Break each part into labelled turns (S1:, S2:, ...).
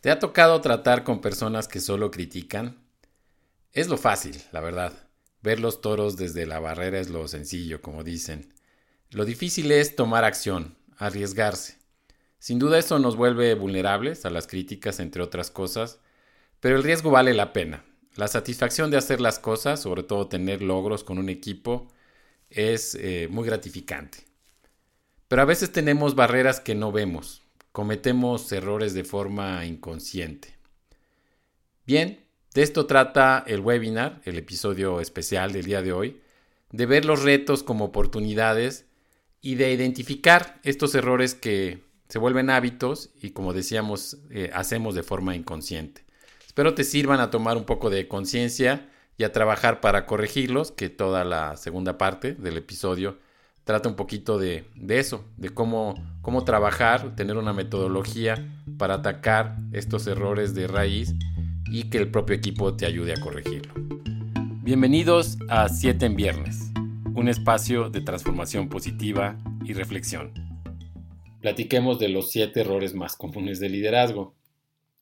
S1: ¿Te ha tocado tratar con personas que solo critican? Es lo fácil, la verdad. Ver los toros desde la barrera es lo sencillo, como dicen. Lo difícil es tomar acción, arriesgarse. Sin duda eso nos vuelve vulnerables a las críticas, entre otras cosas, pero el riesgo vale la pena. La satisfacción de hacer las cosas, sobre todo tener logros con un equipo, es eh, muy gratificante. Pero a veces tenemos barreras que no vemos, cometemos errores de forma inconsciente. Bien, de esto trata el webinar, el episodio especial del día de hoy, de ver los retos como oportunidades y de identificar estos errores que se vuelven hábitos y como decíamos, eh, hacemos de forma inconsciente. Espero te sirvan a tomar un poco de conciencia y a trabajar para corregirlos, que toda la segunda parte del episodio trata un poquito de, eso, de cómo, cómo trabajar, tener una metodología para atacar estos errores de raíz y que el propio equipo te ayude a corregirlo. Bienvenidos a 7 en Viernes, un espacio de transformación positiva y reflexión. Platiquemos de los 7 errores más comunes de liderazgo.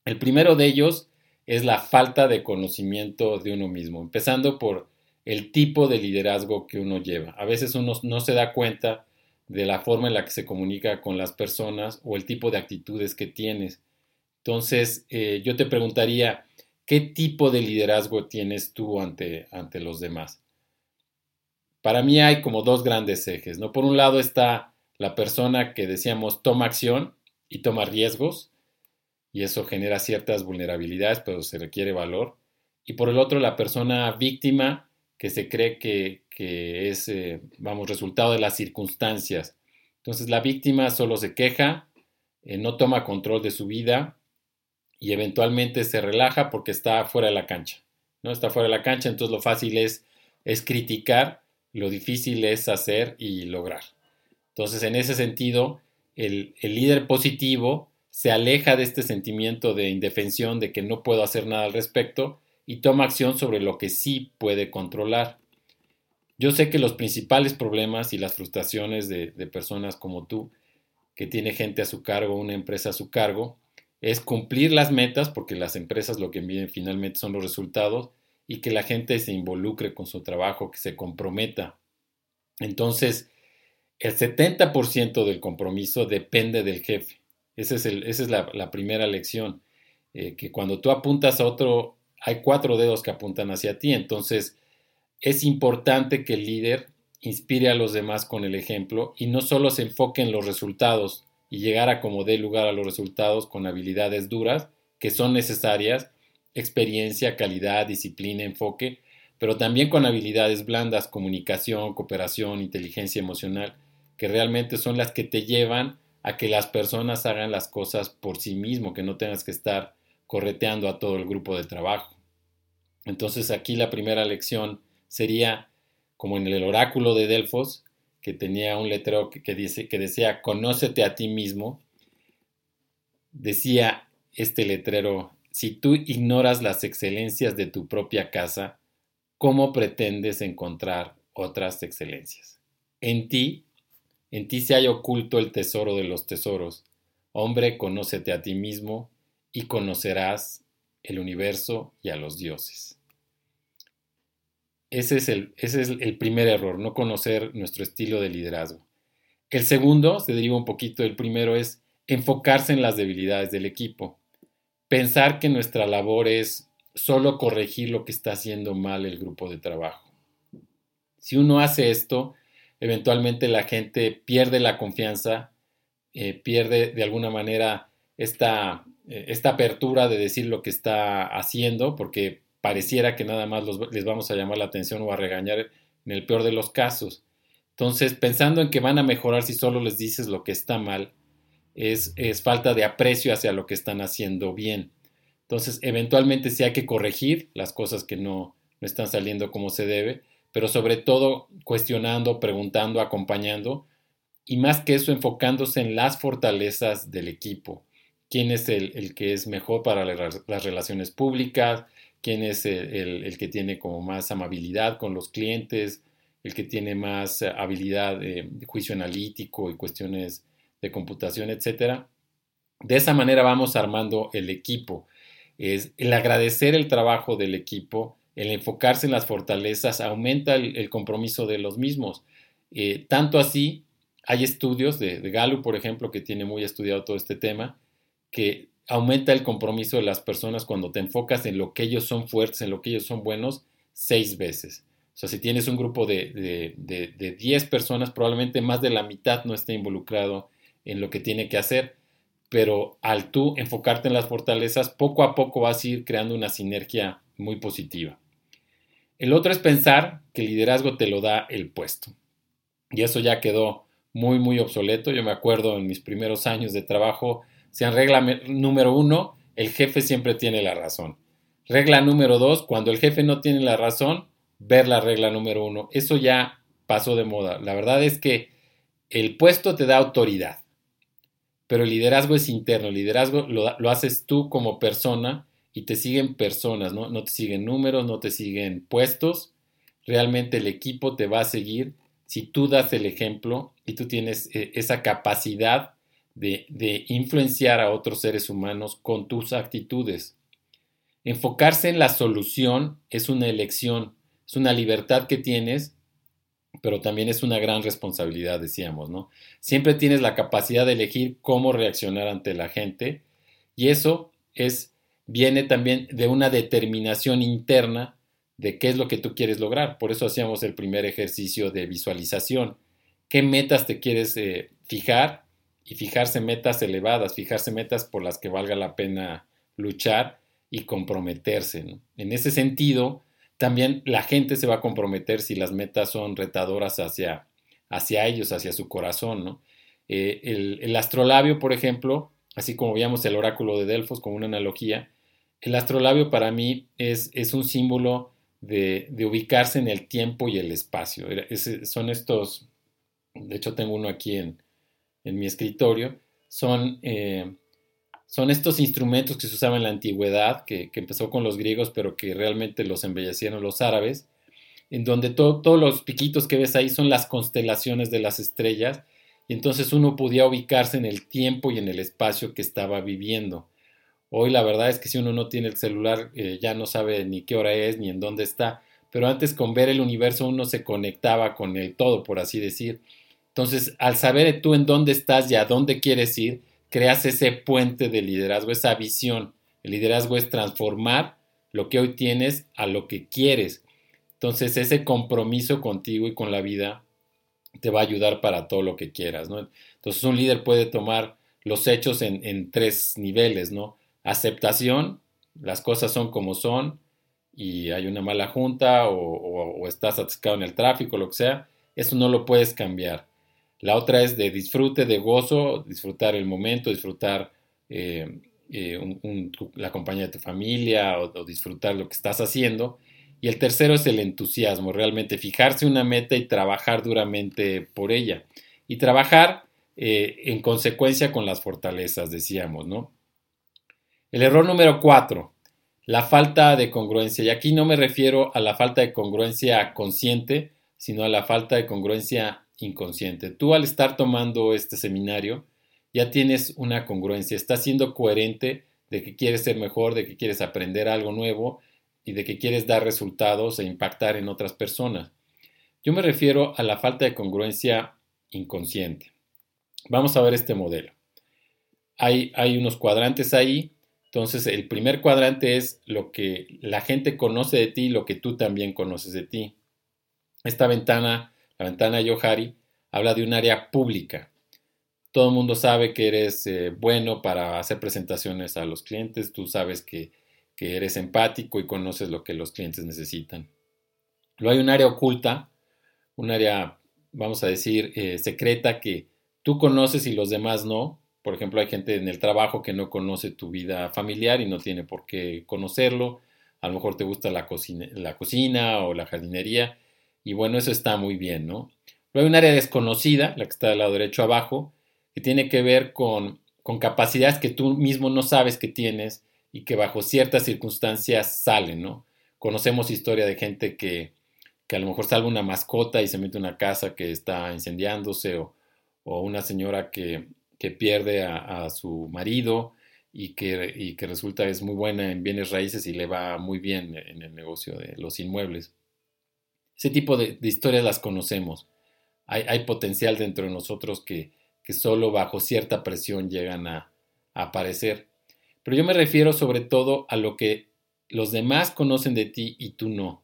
S1: El primero de ellos es la falta de conocimiento de uno mismo, empezando por el tipo de liderazgo que uno lleva. A veces uno no se da cuenta de la forma en la que se comunica con las personas o el tipo de actitudes que tienes. Entonces, eh, yo te preguntaría, ¿qué tipo de liderazgo tienes tú ante, ante los demás? Para mí hay como dos grandes ejes, ¿no? Por un lado está la persona que decíamos toma acción y toma riesgos, y eso genera ciertas vulnerabilidades, pero se requiere valor. Y por el otro, la persona víctima que se cree que, es, eh, vamos, resultado de las circunstancias. Entonces la víctima solo se queja, eh, no toma control de su vida y eventualmente se relaja porque está fuera de la cancha. ¿no? Está fuera de la cancha, entonces lo fácil es, es criticar, lo difícil es hacer y lograr. Entonces en ese sentido, el, el líder positivo se aleja de este sentimiento de indefensión, de que no puedo hacer nada al respecto, y toma acción sobre lo que sí puede controlar. Yo sé que los principales problemas y las frustraciones de, personas como tú, que tiene gente a su cargo, una empresa a su cargo, es cumplir las metas, porque las empresas lo que envíen finalmente son los resultados, y que la gente se involucre con su trabajo, que se comprometa. Entonces, el 70% del compromiso depende del jefe. Esa es, esa es la, primera lección, eh, que cuando tú apuntas a otro hay cuatro dedos que apuntan hacia ti. Entonces, es importante que el líder inspire a los demás con el ejemplo y no solo se enfoque en los resultados y llegar a como dé lugar a los resultados con habilidades duras que son necesarias, experiencia, calidad, disciplina, enfoque, pero también con habilidades blandas, comunicación, cooperación, inteligencia emocional, que realmente son las que te llevan a que las personas hagan las cosas por sí mismo, que no tengas que estar correteando a todo el grupo de trabajo. Entonces aquí la primera lección sería como en el oráculo de Delfos, que tenía un letrero que, dice, que decía, conócete a ti mismo. Decía este letrero, si tú ignoras las excelencias de tu propia casa, ¿cómo pretendes encontrar otras excelencias? En ti, en ti se hay oculto el tesoro de los tesoros. Hombre, conócete a ti mismo y conocerás el universo y a los dioses. Ese es, el, ese es el primer error, no conocer nuestro estilo de liderazgo. El segundo, se deriva un poquito del primero, es enfocarse en las debilidades del equipo. Pensar que nuestra labor es solo corregir lo que está haciendo mal el grupo de trabajo. Si uno hace esto, eventualmente la gente pierde la confianza, eh, pierde de alguna manera esta esta apertura de decir lo que está haciendo, porque pareciera que nada más les vamos a llamar la atención o a regañar en el peor de los casos. Entonces, pensando en que van a mejorar si solo les dices lo que está mal, es, es falta de aprecio hacia lo que están haciendo bien. Entonces, eventualmente sí hay que corregir las cosas que no, no están saliendo como se debe, pero sobre todo cuestionando, preguntando, acompañando y más que eso enfocándose en las fortalezas del equipo quién es el, que es mejor para las relaciones públicas, quién es el, que tiene como más amabilidad con los clientes, el que tiene más habilidad de juicio analítico y cuestiones de computación, etc. De esa manera vamos armando el equipo. Es el agradecer el trabajo del equipo, el enfocarse en las fortalezas, aumenta el, compromiso de los mismos. Eh, tanto así, hay estudios de, de Gallup, por ejemplo, que tiene muy estudiado todo este tema, que aumenta el compromiso de las personas cuando te enfocas en lo que ellos son fuertes, en lo que ellos son buenos, seis veces. O sea, si tienes un grupo de, de, 10 personas, probablemente más de la mitad no esté involucrado en lo que tiene que hacer, pero al tú enfocarte en las fortalezas, poco a poco vas a ir creando una sinergia muy positiva. El otro es pensar que el liderazgo te lo da el puesto. Y eso ya quedó muy, muy obsoleto. Yo me acuerdo en mis primeros años de trabajo, sean regla número uno, el jefe siempre tiene la razón. Regla número dos, cuando el jefe no tiene la razón, ver la regla número uno. Eso ya pasó de moda. La verdad es que el puesto te da autoridad, pero el liderazgo es interno. El liderazgo lo, haces tú como persona y te siguen personas, ¿no? te siguen números, no te siguen puestos. Realmente el equipo te va a seguir si tú das el ejemplo y tú tienes eh, esa capacidad de, influenciar a otros seres humanos con tus actitudes. Enfocarse en la solución es una elección, es una libertad que tienes, pero también es una gran responsabilidad, decíamos, ¿no? Siempre tienes la capacidad de elegir cómo reaccionar ante la gente y eso es viene también de una determinación interna de qué es lo que tú quieres lograr. Por eso hacíamos el primer ejercicio de visualización. ¿Qué metas te quieres eh, fijar? Y fijarse metas elevadas, fijarse metas por las que valga la pena luchar y comprometerse. En ese sentido, también la gente se va a comprometer si las metas son retadoras hacia, hacia ellos, hacia su corazón. ¿no? Eh, el, astrolabio, por ejemplo, así como veíamos el oráculo de Delfos como una analogía, el astrolabio para mí es, es un símbolo de, ubicarse en el tiempo y el espacio. son estos, de hecho tengo uno aquí en, mi escritorio, son eh, son estos instrumentos que se usaban en la antigüedad, que, empezó con los griegos, pero que realmente los embellecieron los árabes, en donde todos los piquitos que ves ahí son las constelaciones de las estrellas, y entonces uno podía ubicarse en el tiempo y en el espacio que estaba viviendo. Hoy la verdad es que si uno no tiene el celular eh, ya no sabe ni qué hora es ni en dónde está, pero antes con ver el universo uno se conectaba con el todo, por así decir. Entonces, al saber tú en dónde estás y a dónde quieres ir, creas ese puente de liderazgo, esa visión. El liderazgo es transformar lo que hoy tienes a lo que quieres. Entonces ese compromiso contigo y con la vida te va a ayudar para todo lo que quieras. ¿no? Entonces un líder puede tomar los hechos en, tres niveles, ¿no? Aceptación, las cosas son como son y hay una mala junta o, o estás atascado en el tráfico, lo que sea, eso no lo puedes cambiar. La otra es de disfrute, de gozo, disfrutar el momento, disfrutar eh, eh, la compañía de tu familia o, disfrutar lo que estás haciendo. Y el tercero es el entusiasmo, realmente fijarse una meta y trabajar duramente por ella. Y trabajar eh, en consecuencia con las fortalezas, decíamos, ¿no? El error número cuatro, la falta de congruencia. Y aquí no me refiero a la falta de congruencia consciente, sino a la falta de congruencia inconsciente. Tú al estar tomando este seminario ya tienes una congruencia, estás siendo coherente de que quieres ser mejor, de que quieres aprender algo nuevo y de que quieres dar resultados e impactar en otras personas. Yo me refiero a la falta de congruencia inconsciente. Vamos a ver este modelo. Hay, hay unos cuadrantes ahí. Entonces, el primer cuadrante es lo que la gente conoce de ti, lo que tú también conoces de ti. Esta ventana la ventana Yohari habla de un área pública. Todo el mundo sabe que eres eh, bueno para hacer presentaciones a los clientes, tú sabes que, eres empático y conoces lo que los clientes necesitan. Luego hay un área oculta, un área, vamos a decir, eh, secreta que tú conoces y los demás no. Por ejemplo, hay gente en el trabajo que no conoce tu vida familiar y no tiene por qué conocerlo. A lo mejor te gusta la cocina, la cocina o la jardinería y bueno, eso está muy bien, ¿no? Luego hay un área desconocida, la que está al lado derecho abajo, que tiene que ver con, con capacidades que tú mismo no sabes que tienes y que bajo ciertas circunstancias salen, ¿no? Conocemos historia de gente que, que a lo mejor salva una mascota y se mete una casa que está incendiándose o, o una señora que, que pierde a, su marido y que, que resulta es muy buena en bienes raíces y le va muy bien en el negocio de los inmuebles. Ese tipo de, historias las conocemos. Hay, potencial dentro de nosotros que, que solo bajo cierta presión llegan a, a aparecer. Pero yo me refiero sobre todo a lo que los demás conocen de ti y tú no.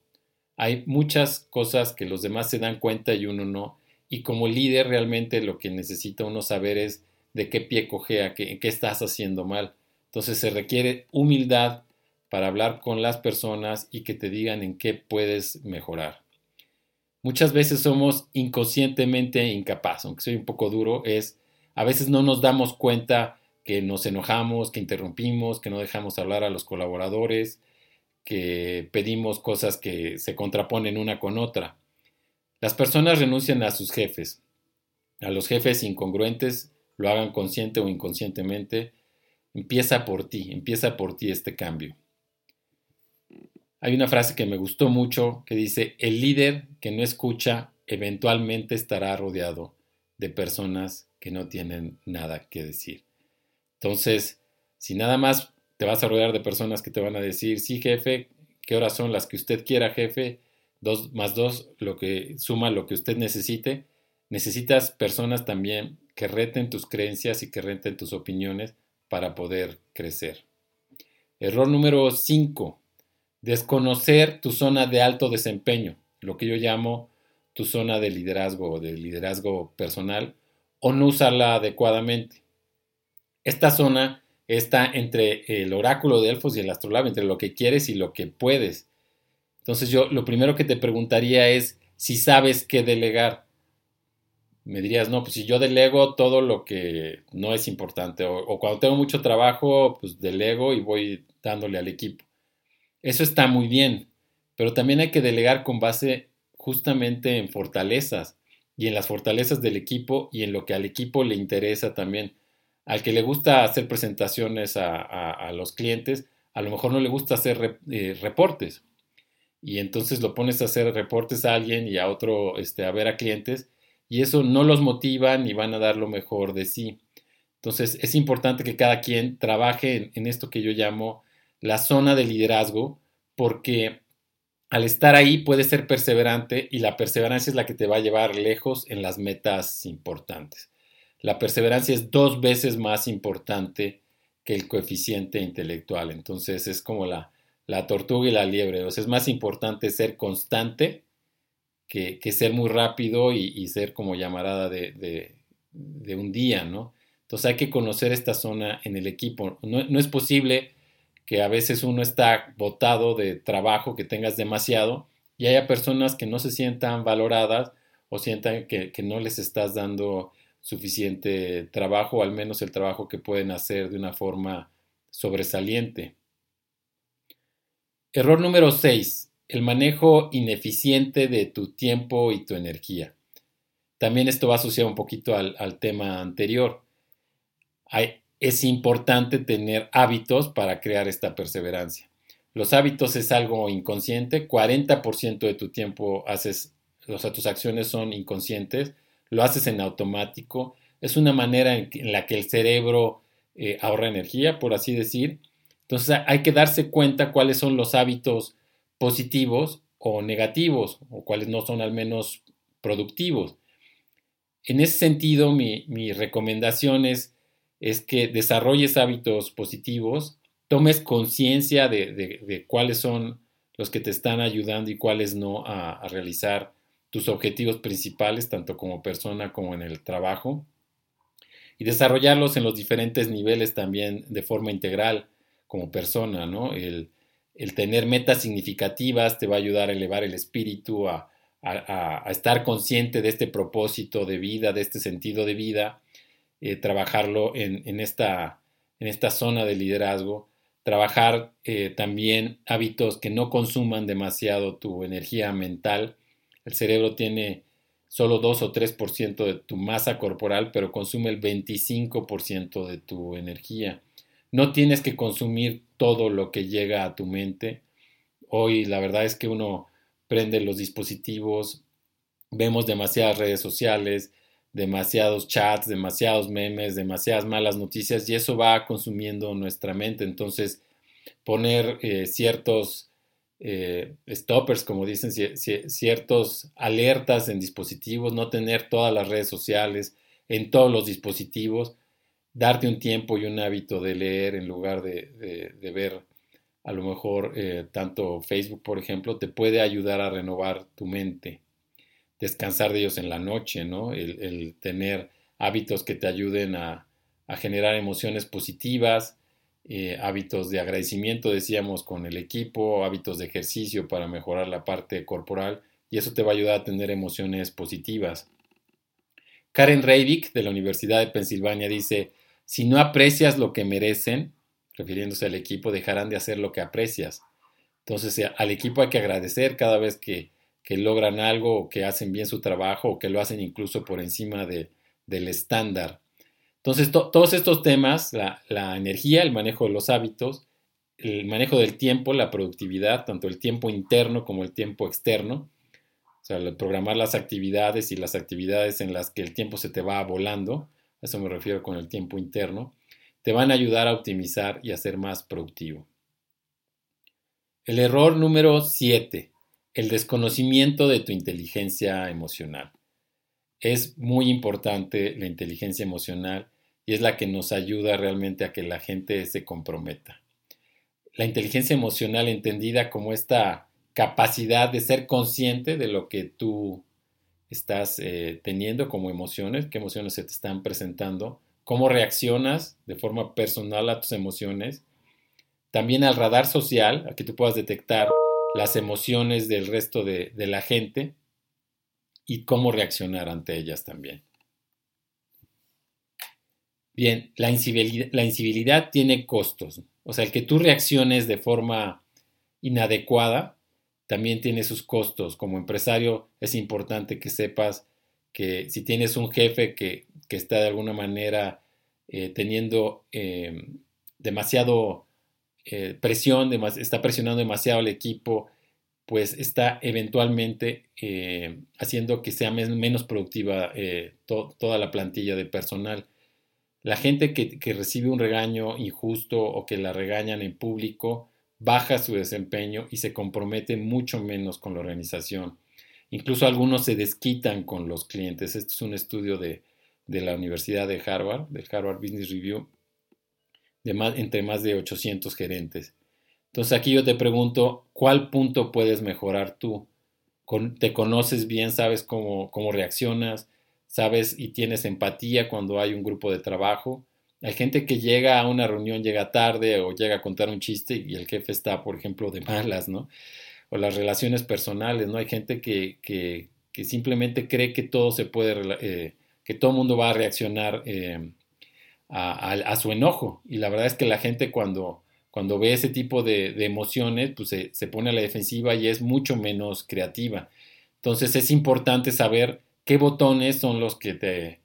S1: Hay muchas cosas que los demás se dan cuenta y uno no. Y como líder realmente lo que necesita uno saber es de qué pie cojea, qué, qué estás haciendo mal. Entonces se requiere humildad para hablar con las personas y que te digan en qué puedes mejorar. Muchas veces somos inconscientemente incapaces, aunque soy un poco duro, es a veces no nos damos cuenta que nos enojamos, que interrumpimos, que no dejamos hablar a los colaboradores, que pedimos cosas que se contraponen una con otra. Las personas renuncian a sus jefes. A los jefes incongruentes lo hagan consciente o inconscientemente, empieza por ti, empieza por ti este cambio. Hay una frase que me gustó mucho que dice, el líder que no escucha eventualmente estará rodeado de personas que no tienen nada que decir. Entonces, si nada más te vas a rodear de personas que te van a decir, sí jefe, ¿qué horas son las que usted quiera jefe? Dos más dos, lo que suma lo que usted necesite. Necesitas personas también que reten tus creencias y que reten tus opiniones para poder crecer. Error número 5. Desconocer tu zona de alto desempeño, lo que yo llamo tu zona de liderazgo o de liderazgo personal, o no usarla adecuadamente. Esta zona está entre el oráculo de Elfos y el astrolabio, entre lo que quieres y lo que puedes. Entonces yo lo primero que te preguntaría es si sabes qué delegar me dirías, no, pues si yo delego todo lo que no es importante, o, cuando tengo mucho trabajo, pues delego y voy dándole al equipo. Eso está muy bien, pero también hay que delegar con base justamente en fortalezas y en las fortalezas del equipo y en lo que al equipo le interesa también. Al que le gusta hacer presentaciones a, los clientes, a lo mejor no le gusta hacer eh, reportes. Y entonces lo pones a hacer reportes a alguien y a otro este, a ver a clientes y eso no los motiva ni van a dar lo mejor de sí. Entonces es importante que cada quien trabaje en, esto que yo llamo la zona de liderazgo, porque al estar ahí puedes ser perseverante y la perseverancia es la que te va a llevar lejos en las metas importantes. La perseverancia es dos veces más importante que el coeficiente intelectual. Entonces es como la, la tortuga y la liebre. O sea, es más importante ser constante que, ser muy rápido y, ser como llamarada de, un día, ¿no? Entonces hay que conocer esta zona en el equipo. No, es posible que a veces uno está botado de trabajo, que tengas demasiado, y haya personas que no se sientan valoradas o sientan que, que no les estás dando suficiente trabajo, o al menos el trabajo que pueden hacer de una forma sobresaliente. Error número 6 el manejo ineficiente de tu tiempo y tu energía. También esto va asociado un poquito al, tema anterior. Es importante tener hábitos para crear esta perseverancia. Los hábitos es algo inconsciente, 40% de tu tiempo haces, o sea, tus acciones son inconscientes, lo haces en automático, es una manera en, la que el cerebro eh, ahorra energía, por así decir. Entonces hay que darse cuenta cuáles son los hábitos positivos o negativos, o cuáles no son al menos productivos. En ese sentido, mi, recomendación es, que desarrolles hábitos positivos, tomes conciencia de, cuáles son los que te están ayudando y cuáles no a, realizar tus objetivos principales, tanto como persona como en el trabajo, y desarrollarlos en los diferentes niveles también de forma integral como persona, ¿no? El, el tener metas significativas te va a ayudar a elevar el espíritu, a, estar consciente de este propósito de vida, de este sentido de vida, eh, trabajarlo en, esta, en, esta, zona de liderazgo, trabajar eh, también hábitos que no consuman demasiado tu energía mental. El cerebro tiene solo 2 o 3% de tu masa corporal, pero consume el 25% de tu energía. No tienes que consumir todo lo que llega a tu mente. Hoy la verdad es que uno prende los dispositivos, vemos demasiadas redes sociales, demasiados chats, demasiados memes, demasiadas malas noticias y eso va consumiendo nuestra mente. Entonces, poner eh, ciertos eh, stoppers, como dicen, ciertos alertas en dispositivos, no tener todas las redes sociales en todos los dispositivos, darte un tiempo y un hábito de leer en lugar de, ver a lo mejor eh, tanto Facebook, por ejemplo, te puede ayudar a renovar tu mente, descansar de ellos en la noche, ¿no? El, tener hábitos que te ayuden a, generar emociones positivas, eh, hábitos de agradecimiento, decíamos, con el equipo, hábitos de ejercicio para mejorar la parte corporal y eso te va a ayudar a tener emociones positivas. Karen Reivik de la Universidad de Pensilvania dice, si no aprecias lo que merecen, refiriéndose al equipo, dejarán de hacer lo que aprecias. Entonces eh, al equipo hay que agradecer cada vez que, logran algo o que hacen bien su trabajo o que lo hacen incluso por encima del estándar. Entonces, todos estos temas, la, energía, el manejo de los hábitos, el manejo del tiempo, la productividad, tanto el tiempo interno como el tiempo externo, o sea, programar las actividades y las actividades en las que el tiempo se te va volando, a eso me refiero con el tiempo interno, te van a ayudar a optimizar y a ser más productivo. El error número 7, el desconocimiento de tu inteligencia emocional. Es muy importante la inteligencia emocional y es la que nos ayuda realmente a que la gente se comprometa. La inteligencia emocional entendida como esta capacidad de ser consciente de lo que tú estás eh, teniendo como emociones, qué emociones se te están presentando, cómo reaccionas de forma personal a tus emociones, también al radar social, a que tú puedas detectar las emociones del resto de la gente y cómo reaccionar ante ellas también. Bien, la incivilidad, tiene costos. O sea, el que tú reacciones de forma inadecuada también tiene sus costos. Como empresario es importante que sepas que si tienes un jefe que, está de alguna manera eh, teniendo eh, demasiado eh, presión, está presionando demasiado al equipo, pues está eventualmente haciendo que sea menos productiva toda la plantilla de personal. La gente que, recibe un regaño injusto o que la regañan en público baja su desempeño y se compromete mucho menos con la organización. Incluso algunos se desquitan con los clientes. Este es un estudio de, la Universidad de Harvard, del Harvard Business Review, entre más de 800 gerentes. Entonces aquí yo te pregunto, ¿cuál punto puedes mejorar tú? ¿Te conoces bien? ¿Sabes cómo, cómo reaccionas? sabes y tienes empatía cuando hay un grupo de trabajo. Hay gente que llega a una reunión, llega tarde o llega a contar un chiste y el jefe está, por ejemplo, de malas, ¿no? O las relaciones personales, ¿no? Hay gente que, que, simplemente cree que todo se puede, eh, que todo mundo va a reaccionar eh, a, su enojo. Y la verdad es que la gente cuando, cuando ve ese tipo de, emociones, pues se, se pone a la defensiva y es mucho menos creativa. Entonces es importante saber qué botones son los que te,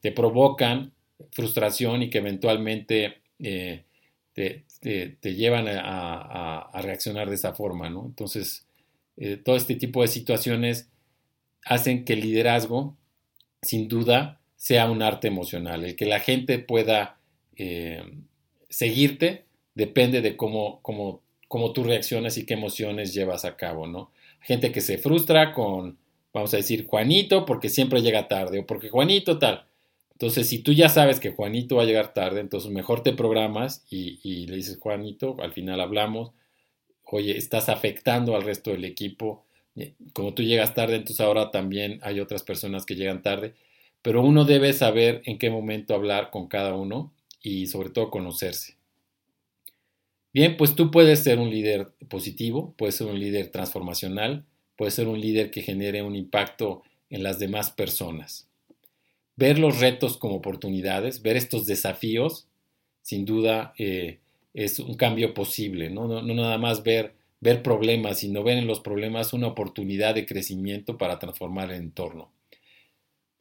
S1: te provocan frustración y que eventualmente eh, te, te, llevan a, a, reaccionar de esa forma, ¿no? Entonces, eh, todo este tipo de situaciones hacen que el liderazgo, sin duda, sea un arte emocional. El que la gente pueda eh, seguirte depende de cómo, cómo, cómo tú reaccionas y qué emociones llevas a cabo, ¿no? Gente que se frustra con vamos a decir Juanito porque siempre llega tarde o porque Juanito tal. Entonces, si tú ya sabes que Juanito va a llegar tarde, entonces mejor te programas y, le dices, Juanito, al final hablamos, oye, estás afectando al resto del equipo. Como tú llegas tarde, entonces ahora también hay otras personas que llegan tarde. Pero uno debe saber en qué momento hablar con cada uno y sobre todo conocerse. Bien, pues tú puedes ser un líder positivo, puedes ser un líder transformacional, puede ser un líder que genere un impacto en las demás personas. Ver los retos como oportunidades, ver estos desafíos, sin duda eh, es un cambio posible, ¿no? No, nada más ver, ver problemas, sino ver en los problemas una oportunidad de crecimiento para transformar el entorno.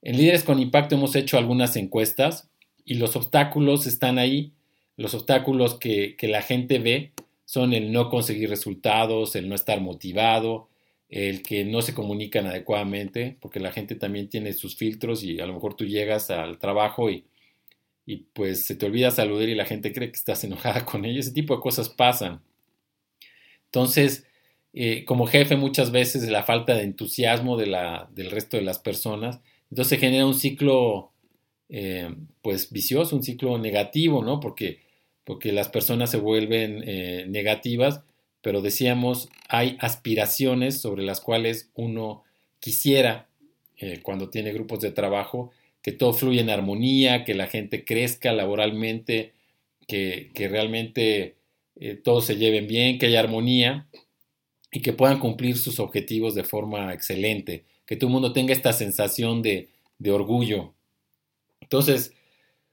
S1: En Líderes con Impacto hemos hecho algunas encuestas y los obstáculos están ahí. Los obstáculos que, la gente ve son el no conseguir resultados, el no estar motivado, el que no se comunican adecuadamente, porque la gente también tiene sus filtros y a lo mejor tú llegas al trabajo y, pues se te olvida saludar y la gente cree que estás enojada con ellos. Ese tipo de cosas pasan. Entonces, eh, como jefe muchas veces la falta de entusiasmo del resto de las personas, entonces genera un ciclo eh, pues vicioso, un ciclo negativo, ¿no? Porque, porque las personas se vuelven eh, negativas pero decíamos, hay aspiraciones sobre las cuales uno quisiera, eh, cuando tiene grupos de trabajo, que todo fluya en armonía, que la gente crezca laboralmente, que, realmente eh, todos se lleven bien, que haya armonía y que puedan cumplir sus objetivos de forma excelente, que todo el mundo tenga esta sensación de, de orgullo. Entonces,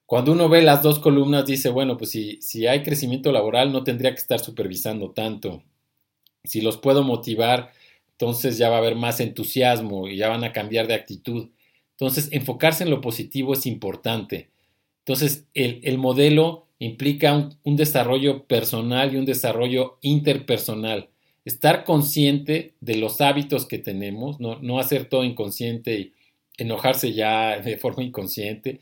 S1: cuando uno ve las dos columnas, dice, bueno, pues si, si hay crecimiento laboral, no tendría que estar supervisando tanto. Si los puedo motivar, entonces ya va a haber más entusiasmo y ya van a cambiar de actitud. Entonces, enfocarse en lo positivo es importante. Entonces, el, modelo implica un, desarrollo personal y un desarrollo interpersonal. Estar consciente de los hábitos que tenemos, no, hacer todo inconsciente y enojarse ya de forma inconsciente,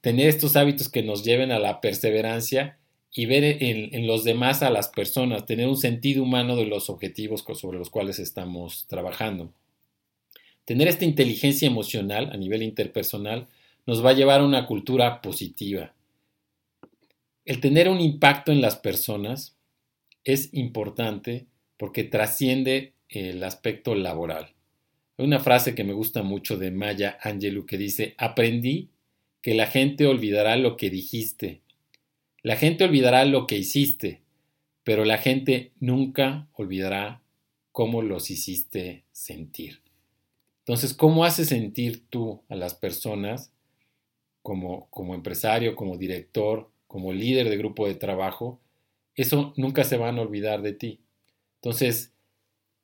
S1: tener estos hábitos que nos lleven a la perseverancia y ver en, los demás a las personas, tener un sentido humano de los objetivos sobre los cuales estamos trabajando. Tener esta inteligencia emocional a nivel interpersonal nos va a llevar a una cultura positiva. El tener un impacto en las personas es importante porque trasciende el aspecto laboral. Hay una frase que me gusta mucho de Maya Angelou que dice, aprendí que la gente olvidará lo que dijiste. La gente olvidará lo que hiciste, pero la gente nunca olvidará cómo los hiciste sentir. Entonces, ¿cómo haces sentir tú a las personas como, como empresario, como director, como líder de grupo de trabajo? Eso nunca se van a olvidar de ti. Entonces,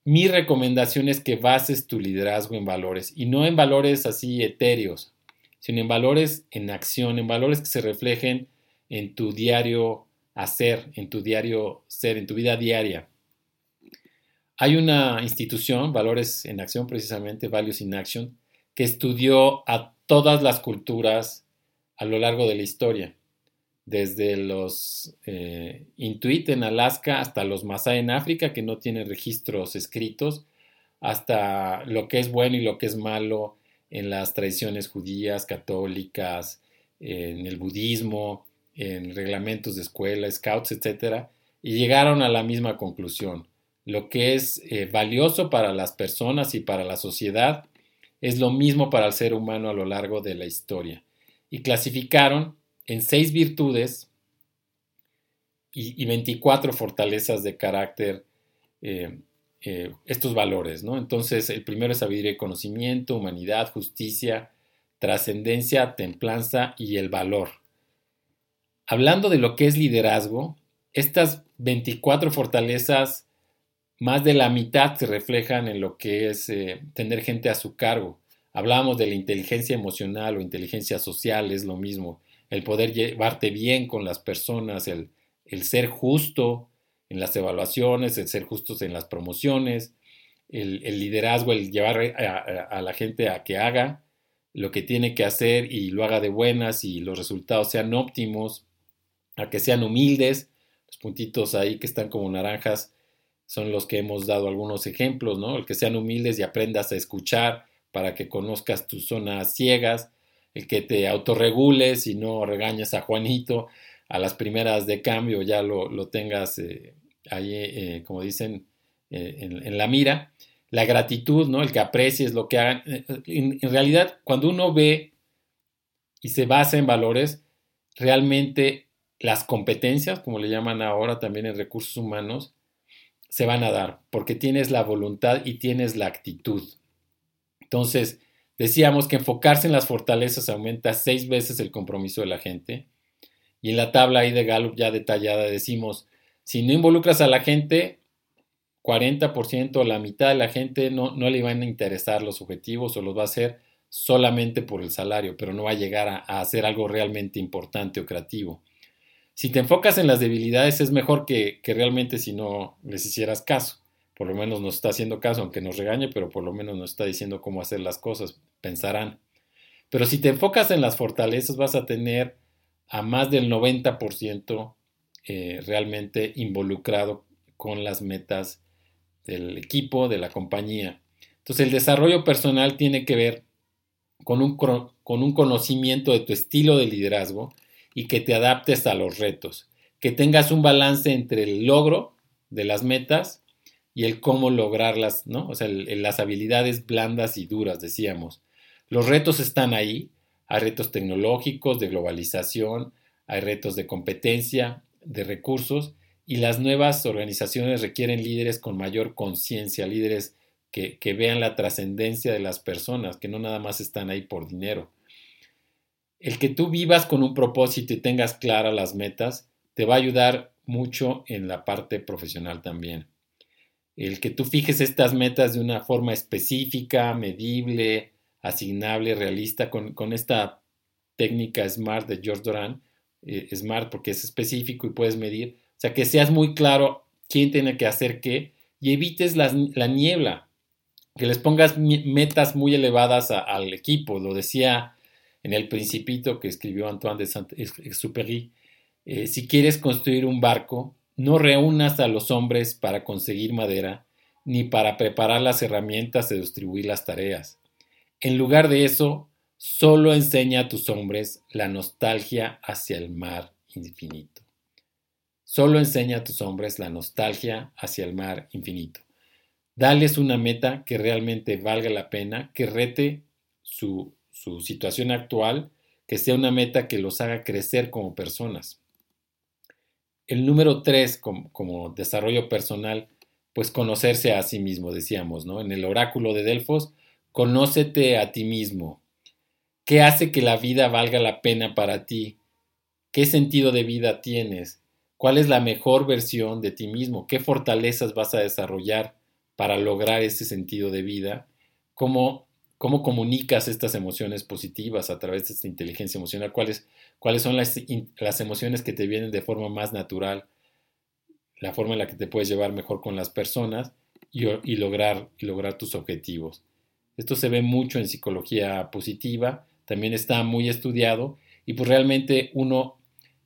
S1: mi recomendación es que bases tu liderazgo en valores y no en valores así etéreos, sino en valores en acción, en valores que se reflejen en tu diario hacer, en tu diario ser, en tu vida diaria. Hay una institución, Valores en Acción precisamente, Values in Action, que estudió a todas las culturas a lo largo de la historia, desde los eh, Intuit en Alaska hasta los Masai en África, que no tienen registros escritos, hasta lo que es bueno y lo que es malo en las tradiciones judías, católicas, en el budismo, en reglamentos de escuela, scouts, etc. Y llegaron a la misma conclusión. Lo que es eh, valioso para las personas y para la sociedad es lo mismo para el ser humano a lo largo de la historia. Y clasificaron en seis virtudes y, 24 fortalezas de carácter eh, eh, estos valores, ¿no? Entonces, el primero es sabiduría y conocimiento, humanidad, justicia, trascendencia, templanza y el valor. Hablando de lo que es liderazgo, estas 24 fortalezas, más de la mitad se reflejan en lo que es eh, tener gente a su cargo. Hablamos de la inteligencia emocional o inteligencia social, es lo mismo. El poder llevarte bien con las personas, el, el ser justo, en las evaluaciones, el ser justos en las promociones, el, liderazgo, el llevar a, la gente a que haga lo que tiene que hacer y lo haga de buenas y los resultados sean óptimos, a que sean humildes. Los puntitos ahí que están como naranjas son los que hemos dado algunos ejemplos, ¿no? El que sean humildes y aprendas a escuchar para que conozcas tus zonas ciegas, el que te autorregules y no regañes a Juanito a las primeras de cambio, ya lo, tengas eh, ahí, eh, como dicen, eh, en, la mira. La gratitud, ¿no? El que aprecies lo que hagan. Eh, en, realidad, cuando uno ve y se basa en valores, realmente las competencias, como le llaman ahora también en recursos humanos, se van a dar, porque tienes la voluntad y tienes la actitud. Entonces, decíamos que enfocarse en las fortalezas aumenta seis veces el compromiso de la gente. Y en la tabla ahí de Gallup ya detallada decimos, si no involucras a la gente, 40% o la mitad de la gente no, no, le van a interesar los objetivos o los va a hacer solamente por el salario, pero no va a llegar a, hacer algo realmente importante o creativo. Si te enfocas en las debilidades es mejor que, realmente si no les hicieras caso, por lo menos nos está haciendo caso, aunque nos regañe, pero por lo menos nos está diciendo cómo hacer las cosas, pensarán. Pero si te enfocas en las fortalezas, vas a tener a más del 90% eh, realmente involucrado con las metas del equipo, de la compañía. Entonces el desarrollo personal tiene que ver con un, con un conocimiento de tu estilo de liderazgo y que te adaptes a los retos, que tengas un balance entre el logro de las metas y el cómo lograrlas, ¿no? O sea, las habilidades blandas y duras, decíamos. Los retos están ahí, hay retos tecnológicos, de globalización, hay retos de competencia, de recursos, y las nuevas organizaciones requieren líderes con mayor conciencia, líderes que, que, vean la trascendencia de las personas, que no nada más están ahí por dinero. El que tú vivas con un propósito y tengas claras las metas, te va a ayudar mucho en la parte profesional también. El que tú fijes estas metas de una forma específica, medible, asignable, realista, con, con esta técnica SMART de George Doran, eh, SMART porque es específico y puedes medir, o sea, que seas muy claro quién tiene que hacer qué y evites la, niebla, que les pongas metas muy elevadas al equipo, lo decía en el principito que escribió Antoine de Saint-Exupéry, eh, si quieres construir un barco, no reúnas a los hombres para conseguir madera, ni para preparar las herramientas y distribuir las tareas. En lugar de eso, solo enseña a tus hombres la nostalgia hacia el mar infinito. Solo enseña a tus hombres la nostalgia hacia el mar infinito. Dales una meta que realmente valga la pena, que rete su su situación actual, que sea una meta que los haga crecer como personas. El número tres, como, desarrollo personal, pues conocerse a sí mismo, decíamos, ¿no? En el oráculo de Delfos, conócete a ti mismo. ¿Qué hace que la vida valga la pena para ti? ¿Qué sentido de vida tienes? ¿Cuál es la mejor versión de ti mismo? ¿Qué fortalezas vas a desarrollar para lograr ese sentido de vida? ¿Cómo ¿Cómo comunicas estas emociones positivas a través de esta inteligencia emocional? ¿Cuáles, cuáles son las, las, emociones que te vienen de forma más natural? La forma en la que te puedes llevar mejor con las personas y, y lograr, lograr tus objetivos. Esto se ve mucho en psicología positiva, también está muy estudiado y pues realmente uno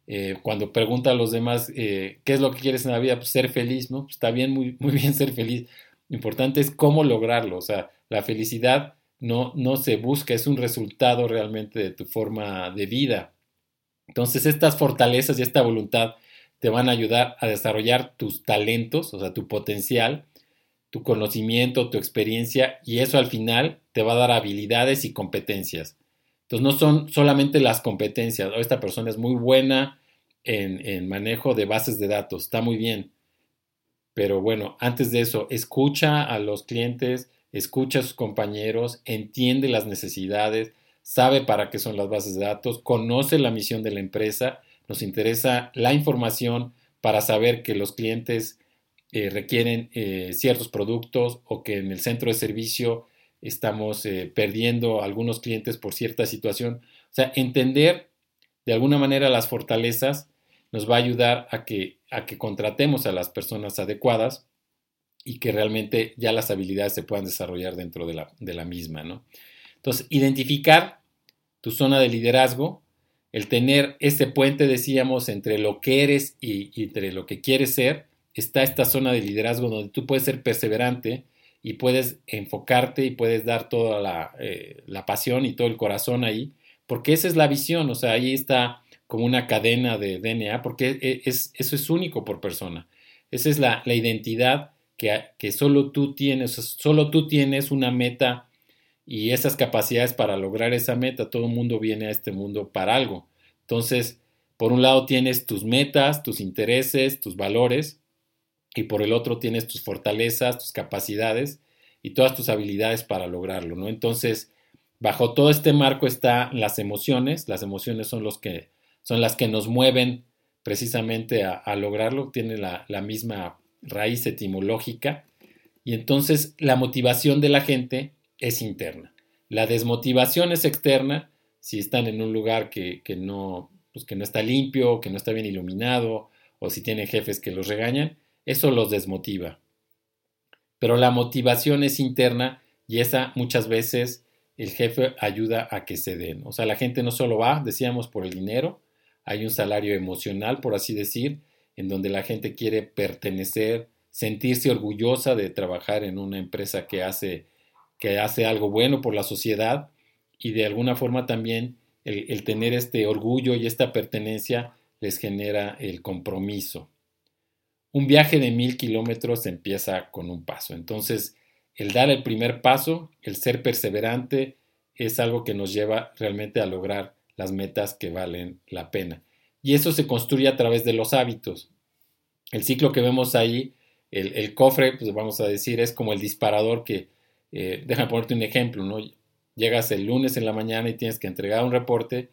S1: eh, cuando pregunta a los demás eh, qué es lo que quieres en la vida, pues ser feliz, ¿no? Está bien, muy, muy bien ser feliz. Lo importante es cómo lograrlo, o sea, la felicidad no, no se busca, es un resultado realmente de tu forma de vida. Entonces estas fortalezas y esta voluntad te van a ayudar a desarrollar tus talentos, o sea, tu potencial, tu conocimiento, tu experiencia, y eso al final te va a dar habilidades y competencias. Entonces no son solamente las competencias, esta persona es muy buena en, en manejo de bases de datos, está muy bien. Pero bueno, antes de eso, escucha a los clientes, escucha a sus compañeros, entiende las necesidades, sabe para qué son las bases de datos, conoce la misión de la empresa, nos interesa la información para saber que los clientes eh, requieren eh, ciertos productos o que en el centro de servicio estamos eh, perdiendo algunos clientes por cierta situación. O sea, entender de alguna manera las fortalezas nos va a ayudar a que, a que contratemos a las personas adecuadas y que realmente ya las habilidades se puedan desarrollar dentro de la, de la misma, ¿no? Entonces, identificar tu zona de liderazgo, el tener ese puente, decíamos, entre lo que eres y, entre lo que quieres ser, está esta zona de liderazgo donde tú puedes ser perseverante y puedes enfocarte y puedes dar toda la, eh, la pasión y todo el corazón ahí, porque esa es la visión, o sea, ahí está como una cadena de DNA, porque e, es, eso es único por persona. Esa es la, la identidad que, solo tú tienes, solo tú tienes una meta y esas capacidades para lograr esa meta. Todo el mundo viene a este mundo para algo. Entonces, por un lado tienes tus metas, tus intereses, tus valores, y por el otro tienes tus fortalezas, tus capacidades y todas tus habilidades para lograrlo, ¿no? Entonces, bajo todo este marco están las emociones. Las emociones son, los que, son las que nos mueven precisamente a, lograrlo. Tiene la, la misma raíz etimológica, y entonces la motivación de la gente es interna. La desmotivación es externa, si están en un lugar que, no, pues que no está limpio, que no está bien iluminado, o si tienen jefes que los regañan, eso los desmotiva. Pero la motivación es interna y esa muchas veces el jefe ayuda a que se den. O sea, la gente no solo va, decíamos, por el dinero, hay un salario emocional, por así decir, en donde la gente quiere pertenecer, sentirse orgullosa de trabajar en una empresa que hace, que hace algo bueno por la sociedad y de alguna forma también el, tener este orgullo y esta pertenencia les genera el compromiso. Un viaje de mil kilómetros empieza con un paso. Entonces, el dar el primer paso, el ser perseverante, es algo que nos lleva realmente a lograr las metas que valen la pena. Y eso se construye a través de los hábitos. El ciclo que vemos ahí, el, cofre, pues vamos a decir, es como el disparador que, eh, déjame ponerte un ejemplo, ¿no? Llegas el lunes en la mañana y tienes que entregar un reporte,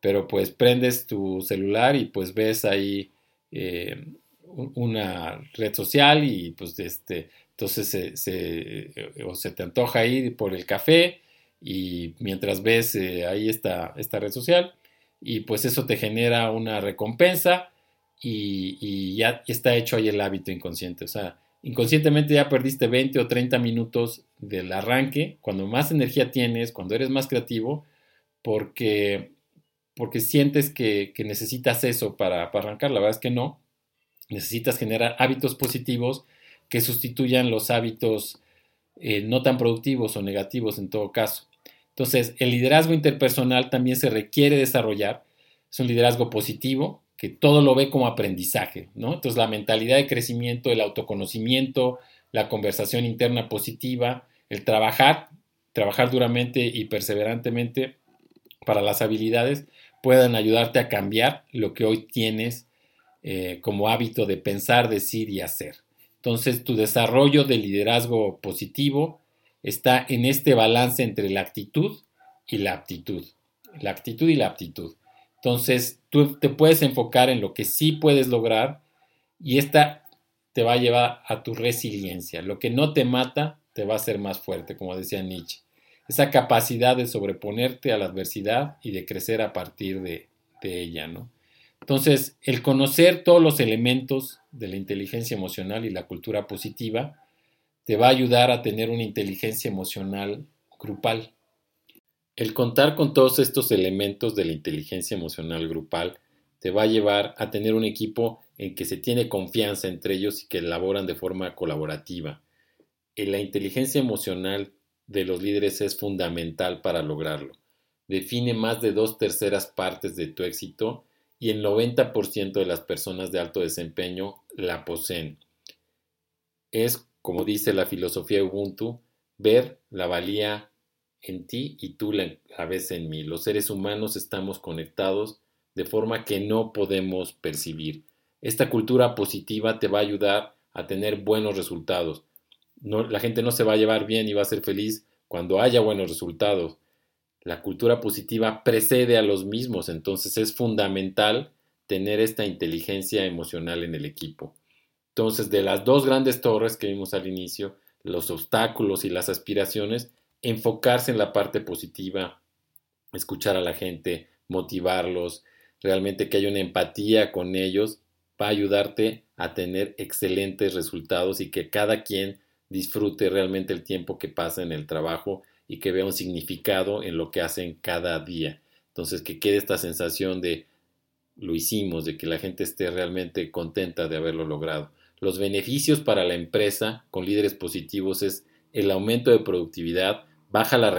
S1: pero pues prendes tu celular y pues ves ahí eh, una red social y pues este, entonces se, se, o se te antoja ir por el café y mientras ves eh, ahí esta, esta red social y pues eso te genera una recompensa y, ya está hecho ahí el hábito inconsciente. O sea, inconscientemente ya perdiste 20 o 30 minutos del arranque, cuando más energía tienes, cuando eres más creativo, porque, porque sientes que, necesitas eso para, arrancar. La verdad es que no. Necesitas generar hábitos positivos que sustituyan los hábitos eh, no tan productivos o negativos en todo caso. Entonces, el liderazgo interpersonal también se requiere desarrollar. Es un liderazgo positivo, que todo lo ve como aprendizaje, ¿no? Entonces, la mentalidad de crecimiento, el autoconocimiento, la conversación interna positiva, el trabajar, trabajar duramente y perseverantemente para las habilidades puedan ayudarte a cambiar lo que hoy tienes eh, como hábito de pensar, decir y hacer. Entonces, tu desarrollo de liderazgo positivo está en este balance entre la actitud y la aptitud. La actitud y la aptitud. Entonces, tú te puedes enfocar en lo que sí puedes lograr y esta te va a llevar a tu resiliencia. Lo que no te mata te va a hacer más fuerte, como decía Nietzsche. Esa capacidad de sobreponerte a la adversidad y de crecer a partir de, de ella, ¿no? Entonces, el conocer todos los elementos de la inteligencia emocional y la cultura positiva te va a ayudar a tener una inteligencia emocional grupal. El contar con todos estos elementos de la inteligencia emocional grupal te va a llevar a tener un equipo en que se tiene confianza entre ellos y que elaboran de forma colaborativa. Eh, la inteligencia emocional de los líderes es fundamental para lograrlo. Define más de dos terceras partes de tu éxito y el 90% de las personas de alto desempeño la poseen. Es, como dice la filosofía Ubuntu, ver la valía en ti y tú la, ves en mí. Los seres humanos estamos conectados de forma que no podemos percibir. Esta cultura positiva te va a ayudar a tener buenos resultados. La gente no se va a llevar bien y va a ser feliz cuando haya buenos resultados. La cultura positiva precede a los mismos, entonces es fundamental tener esta inteligencia emocional en el equipo. Entonces, de las dos grandes torres que vimos al inicio, los obstáculos y las aspiraciones, enfocarse en la parte positiva, escuchar a la gente, motivarlos, realmente que haya una empatía con ellos, va a ayudarte a tener excelentes resultados y que cada quien disfrute realmente el tiempo que pasa en el trabajo y que vea un significado en lo que hacen cada día. Entonces, que quede esta sensación de lo hicimos, de que la gente esté realmente contenta de haberlo logrado. Los beneficios para la empresa con líderes positivos es el aumento de productividad, baja la,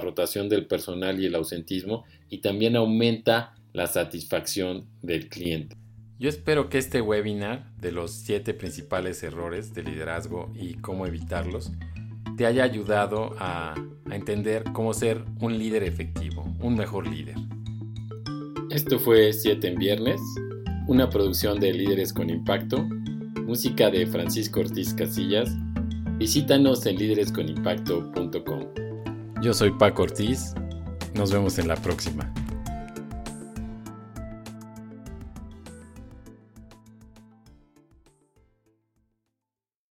S1: rotación del personal y el ausentismo y también aumenta la satisfacción del cliente. Yo espero que este webinar de los siete principales errores de liderazgo y cómo evitarlos te haya ayudado a, a, entender cómo ser un líder efectivo, un mejor líder. Esto fue 7 en viernes, una producción de Líderes con Impacto, música de Francisco Ortiz Casillas. Visítanos en líderesconimpacto.com. Yo soy Paco Ortiz. Nos vemos en la próxima.